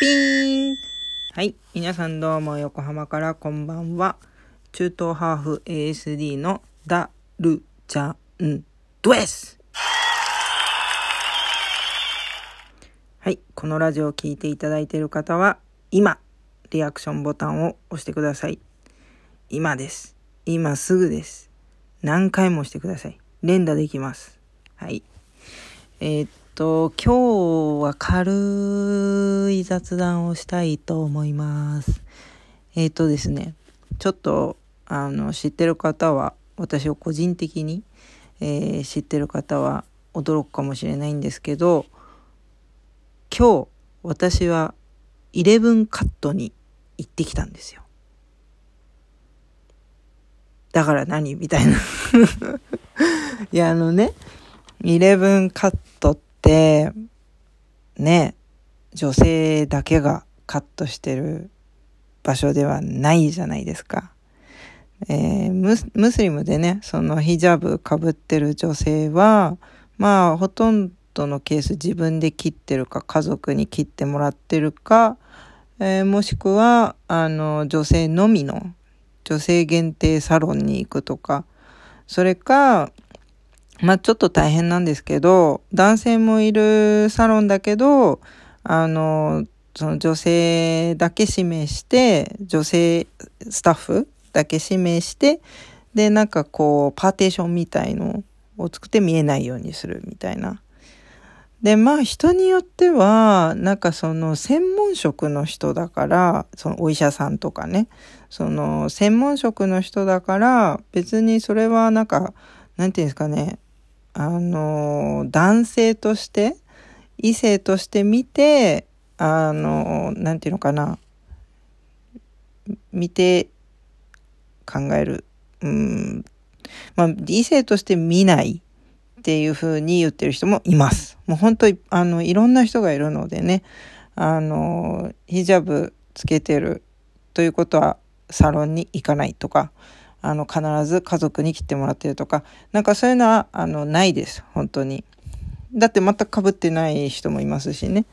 ピーンはい。皆さんどうも横浜からこんばんは。中東ハーフ ASD のダルチャンドエスはい。このラジオを聴いていただいている方は、今、リアクションボタンを押してください。今です。今すぐです。何回も押してください。連打できます。はい。えー、っと、今日は軽い雑談をしたいと思います。えー、とですね、ちょっと、あの、知ってる方は、私を個人的に、えー、知ってる方は驚くかもしれないんですけど、今日、私は、イレブンカットに行ってきたんですよ。だから何？みたいないや、あのね、イレブンカットって、ね、女性だけがカットしてる場所ではないじゃないですか。えー、ムスリムでね、そのヒジャブかぶってる女性は、まあ、ほとんどのケース自分で切ってるか、家族に切ってもらってるか、えー、もしくは、あの、女性のみの、女性限定サロンに行くとか、それか、まあちょっと大変なんですけど、男性もいるサロンだけど、あの、その女性だけ指名して、女性スタッフだけ指名して、で、なんかこう、パーテーションみたいのを作って見えないようにするみたいな。で、まあ人によっては、なんかその専門職の人だから、そのお医者さんとかね、その専門職の人だから、別にそれはなんか、なんていうんですかね、あの、男性として、異性として見て、あの、なんていうのかな、見て考える。うん。まあ、異性として見ないっていうふうに言ってる人もいます。もう本当、あの、いろんな人がいるのでね、あの、ヒジャブつけてるということはサロンに行かないとか、あの、必ず家族に切ってもらってるとか、なんかそういうのは、あの、ないです。本当に。だって全く被ってない人もいますしね。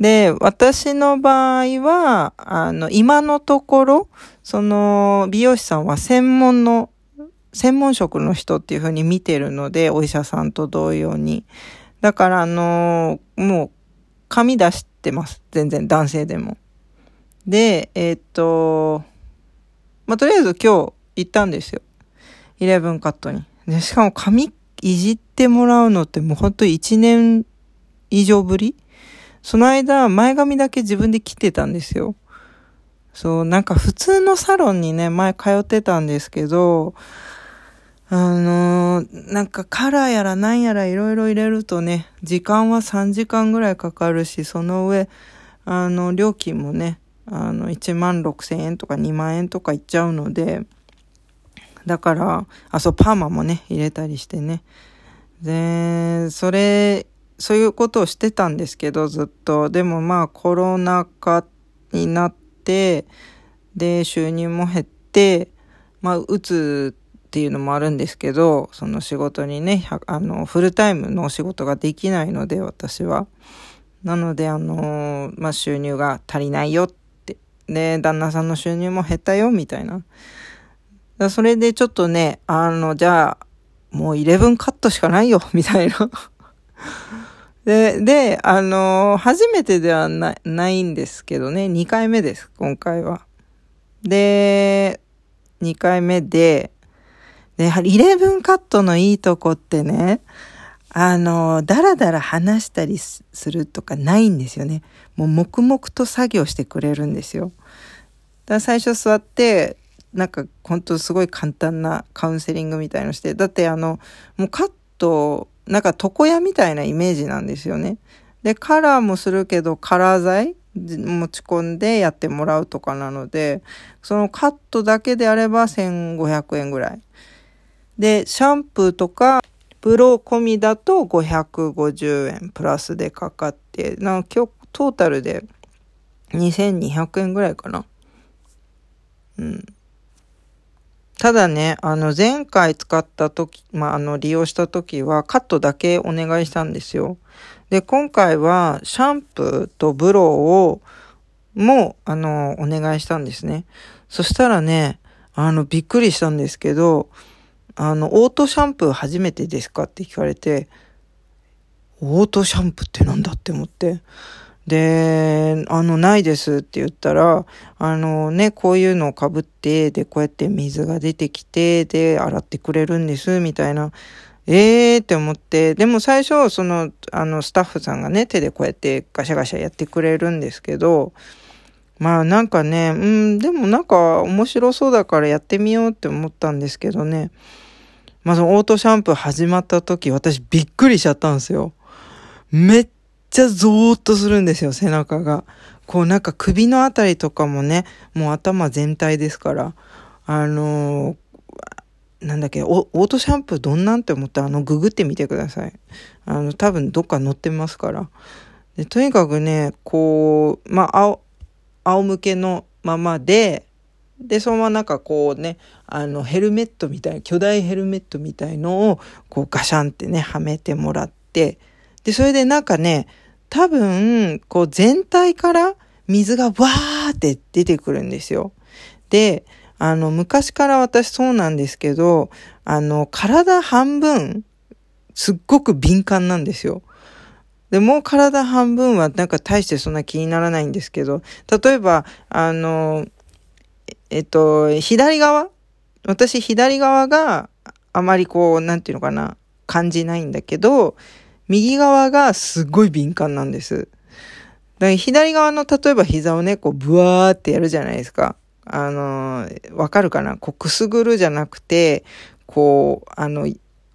で、私の場合は、あの、今のところ、その、美容師さんは専門の、専門職の人っていうふうに見てるので、お医者さんと同様に。だから、あの、もう、髪出してます。全然、男性でも。で、えー、っと、まあ、とりあえず今日、行ったんですよ。イレブンカットに。で、しかも髪いじってもらうのってもうほんと1年以上ぶり？その間、前髪だけ自分で切ってたんですよ。そう、なんか普通のサロンにね、前通ってたんですけど、あのー、なんかカラーやら何やらいろいろ入れるとね、時間は3時間ぐらいかかるし、その上、あの、料金もね、あの、1万6千円とか2万円とかいっちゃうので、だから、あ、そう、パーマもね、入れたりしてね。で、それ、そういうことをしてたんですけど、ずっと。でもまあ、コロナ禍になって、で、収入も減って、まあ、うつっていうのもあるんですけど、その仕事にね、あの、フルタイムのお仕事ができないので、私は。なので、あの、まあ、収入が足りないよって。で、旦那さんの収入も減ったよ、みたいな。それでちょっとね、あの、じゃあ、もう11カットしかないよ、みたいな。で、で、あの、初めてではなないんですけどね、2回目です、今回は。で、2回目で、で、11カットのいいとこってね、あの、だらだら話したりするとかないんですよね。もう黙々と作業してくれるんですよ。だ最初座って、なんか本当すごい簡単なカウンセリングみたいのして、だってあの、もうカット、なんか床屋みたいなイメージなんですよね。で、カラーもするけど、カラー剤持ち込んでやってもらうとかなので、そのカットだけであれば1500円ぐらい。で、シャンプーとか、ブロー込みだと550円プラスでかかって、なんか今日トータルで2200円ぐらいかな。うん。ただね、あの、前回使った時、まあ、あの、利用した時はカットだけお願いしたんですよ。で、今回はシャンプーとブローをも、あの、お願いしたんですね。そしたらね、あの、びっくりしたんですけど、あの、オートシャンプー初めてですかって聞かれて、オートシャンプーってなんだって思って。で、あの、ないですって言ったら、あのね、こういうのをかぶって、で、こうやって水が出てきて、で、洗ってくれるんです、みたいな。ええーって思って、でも最初、その、あの、スタッフさんがね、手でこうやってガシャガシャやってくれるんですけど、まあなんかね、うん、でもなんか面白そうだからやってみようって思ったんですけどね。まあそのオートシャンプー始まった時、私びっくりしちゃったんですよ。めっちゃゾーッとするんですよ、背中が。こうなんか首のあたりとかもね、もう頭全体ですから。あのー、なんだっけオ、ートシャンプーどんなんって思った？ら、あの、ググってみてください。あの、多分どっか載ってますから。で、とにかくね、こう、まあ、青、仰向けのままで、で、そのままなんかこうね、あの、ヘルメットみたい、巨大ヘルメットみたいのを、こうガシャンってね、はめてもらって、で、それでなんかね、多分、こう全体から水がわーって出てくるんですよ。で、あの、昔から私そうなんですけど、あの、体半分、すっごく敏感なんですよ。で、もう体半分はなんか大してそんな気にならないんですけど、例えば、あの、えっと、左側私左側があまりこう、なんていうのかな、感じないんだけど、右側がすごい敏感なんです。だから左側の例えば膝をね、こうブワーってやるじゃないですか。あの、わかるかな？こうくすぐるじゃなくて、こう、あの、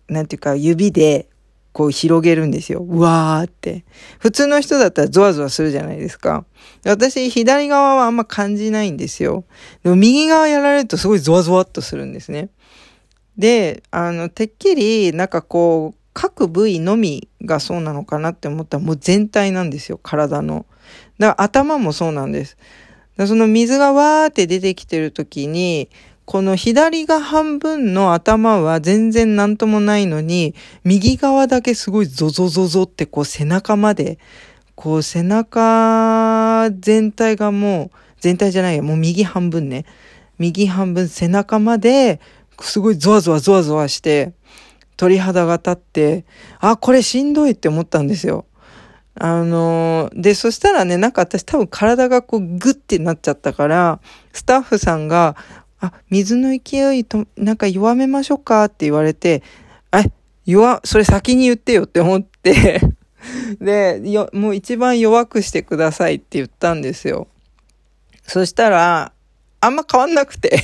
なんていうか指でこう広げるんですよ。うわーって。普通の人だったらゾワゾワするじゃないですか。私、左側はあんま感じないんですよ。でも右側やられるとすごいゾワゾワっとするんですね。で、あの、てっきり、なんかこう、各部位のみがそうなのかなって思ったらもう全体なんですよ、体の。だから頭もそうなんです。だその水がわーって出てきてる時に、この左が半分の頭は全然なんともないのに、右側だけすごいゾゾゾゾってこう背中まで、こう背中全体がもう、全体じゃないよ、もう右半分ね。右半分背中まで、すごいゾワゾワゾワゾワして、鳥肌が立って、あ、これしんどいって思ったんですよ。あので、そしたらね、なんか私多分体がこうグッてなっちゃったから、スタッフさんが、あ、水の勢いと、なんか弱めましょうかって言われて、え、弱、それ先に言ってよって思って で、よ、もう一番弱くしてくださいって言ったんですよ。そしたら、あんま変わんなくて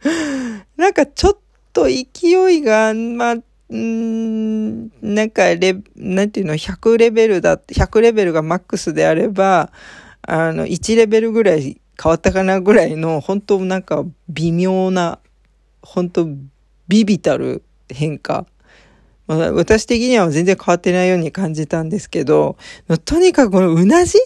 なんかちょっと勢いが、まあ、んなんかレ、なんていうの、100レベルだ、100レベルがマックスであれば、あの、1レベルぐらい変わったかなぐらいの、本当なんか微妙な、本当ビビたる変化。私的には全然変わってないように感じたんですけど、とにかくこのうなじ？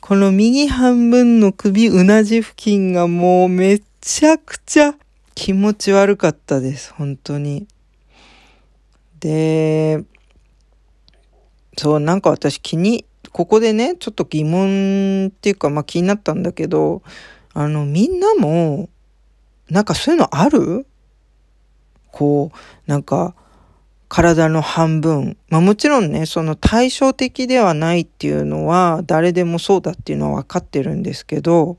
この右半分の首うなじ付近がもうめちゃくちゃ気持ち悪かったです。本当に。で、そう、なんか私気に、ここでね、ちょっと疑問っていうか、まあ気になったんだけど、あの、みんなも、なんかそういうのある？こう、なんか、体の半分。まあもちろんね、その対照的ではないっていうのは、誰でもそうだっていうのは分かってるんですけど、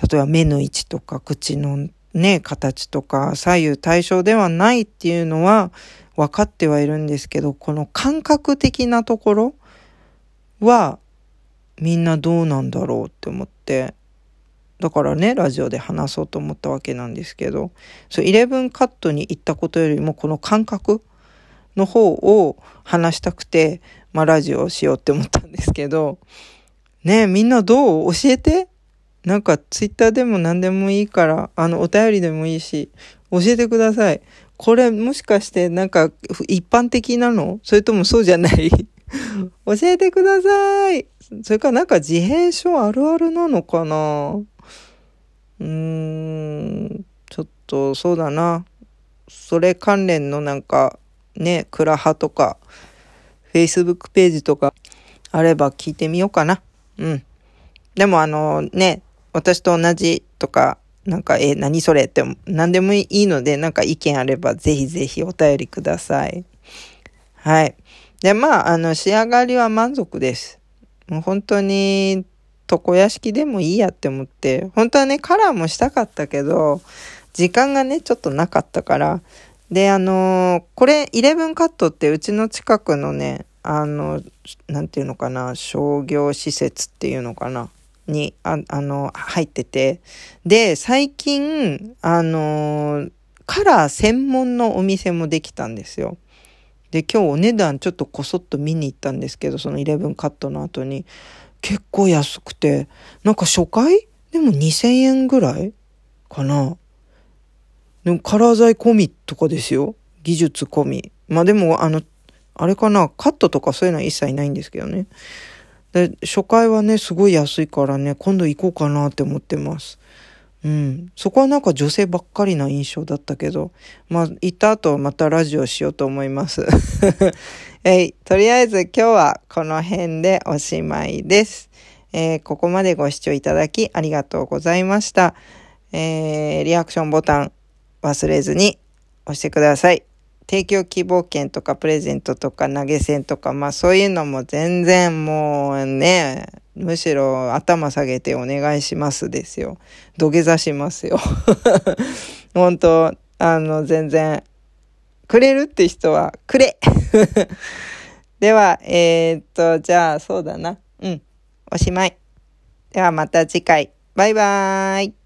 例えば目の位置とか口のね、形とか左右対称ではないっていうのは分かってはいるんですけど、この感覚的なところはみんなどうなんだろうって思って、だからね、ラジオで話そうと思ったわけなんですけど、そう、11カットに行ったことよりもこの感覚の方を話したくて、まあラジオをしようって思ったんですけど、ねみんなどう？教えて？なんかツイッターでも何でもいいから、あの、お便りでもいいし、教えてください。これもしかしてなんか一般的なの？それともそうじゃない？教えてください。それからなんか自閉症あるあるなのかな？うーん、ちょっとそうだな。それ関連のなんかね、クラハとか、Facebook ページとかあれば聞いてみようかな。うん。でもあのね、私と同じとか、なんか、え、何それ？って、何でもいいので、なんか意見あれば、ぜひぜひお便りください。はい。で、まあ、あの、仕上がりは満足です。もう本当に、床屋敷でもいいやって思って、本当はね、カラーもしたかったけど、時間がね、ちょっとなかったから。で、あのー、これ、11カットってうちの近くのね、あの、なんていうのかな、商業施設っていうのかな、に、ああの、入ってて。で、最近、あの、カラー専門のお店もできたんですよ。で、今日お値段ちょっとこそっと見に行ったんですけど、その11カットの後に、結構安くて、なんか初回？でも2000円ぐらい？かな。でもカラー剤込みとかですよ。技術込み。まあでも、あの、あれかな、カットとかそういうのは一切ないんですけどね。で、初回はね、すごい安いからね、今度行こうかなって思ってます。うん。そこはなんか女性ばっかりな印象だったけど、まあ、行った後またラジオしようと思います。えい、とりあえず今日はこの辺でおしまいです。えー、ここまでご視聴いただきありがとうございました。えー、リアクションボタン忘れずに押してください。提供希望券とかプレゼントとか投げ銭とか、まあそういうのも全然もうね、むしろ頭下げてお願いしますですよ。土下座しますよ。本当あの、全然、くれるって人はくれ では、えー、っと、じゃあそうだな。うん。おしまい。ではまた次回。バイバーイ。